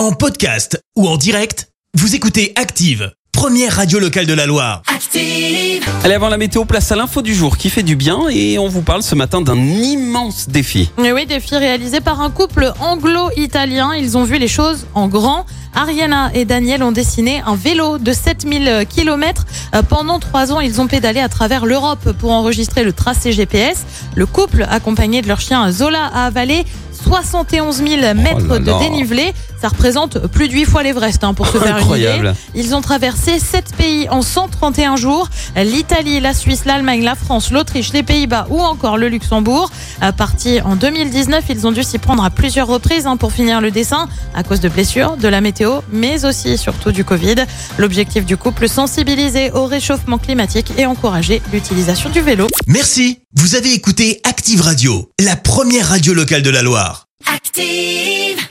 En podcast ou en direct, vous écoutez Active, première radio locale de la Loire. Active. Allez, avant la météo, place à l'info du jour qui fait du bien et on vous parle ce matin d'un immense défi. Et oui, défi réalisé par un couple anglo-italien. Ils ont vu les choses en grand. Ariana et Daniel ont dessiné un vélo de 7000 km. Pendant trois ans, ils ont pédalé à travers l'Europe pour enregistrer le tracé GPS. Le couple, accompagné de leur chien Zola, a avalé 71 000 mètres Oh de dénivelé. Ça représente plus de 8 fois l'Everest hein, pour se faire une Incroyable. idée. Ils ont traversé 7 pays en 131 jours. L'Italie, la Suisse, l'Allemagne, la France, l'Autriche, les Pays-Bas ou encore le Luxembourg. À partir en 2019, ils ont dû s'y prendre à plusieurs reprises hein, pour finir le dessin à cause de blessures, de la météo, mais aussi et surtout du Covid. L'objectif du couple, sensibiliser au réchauffement climatique et encourager l'utilisation du vélo. Merci. Vous avez écouté Active Radio, la première radio locale de la Loire. Active.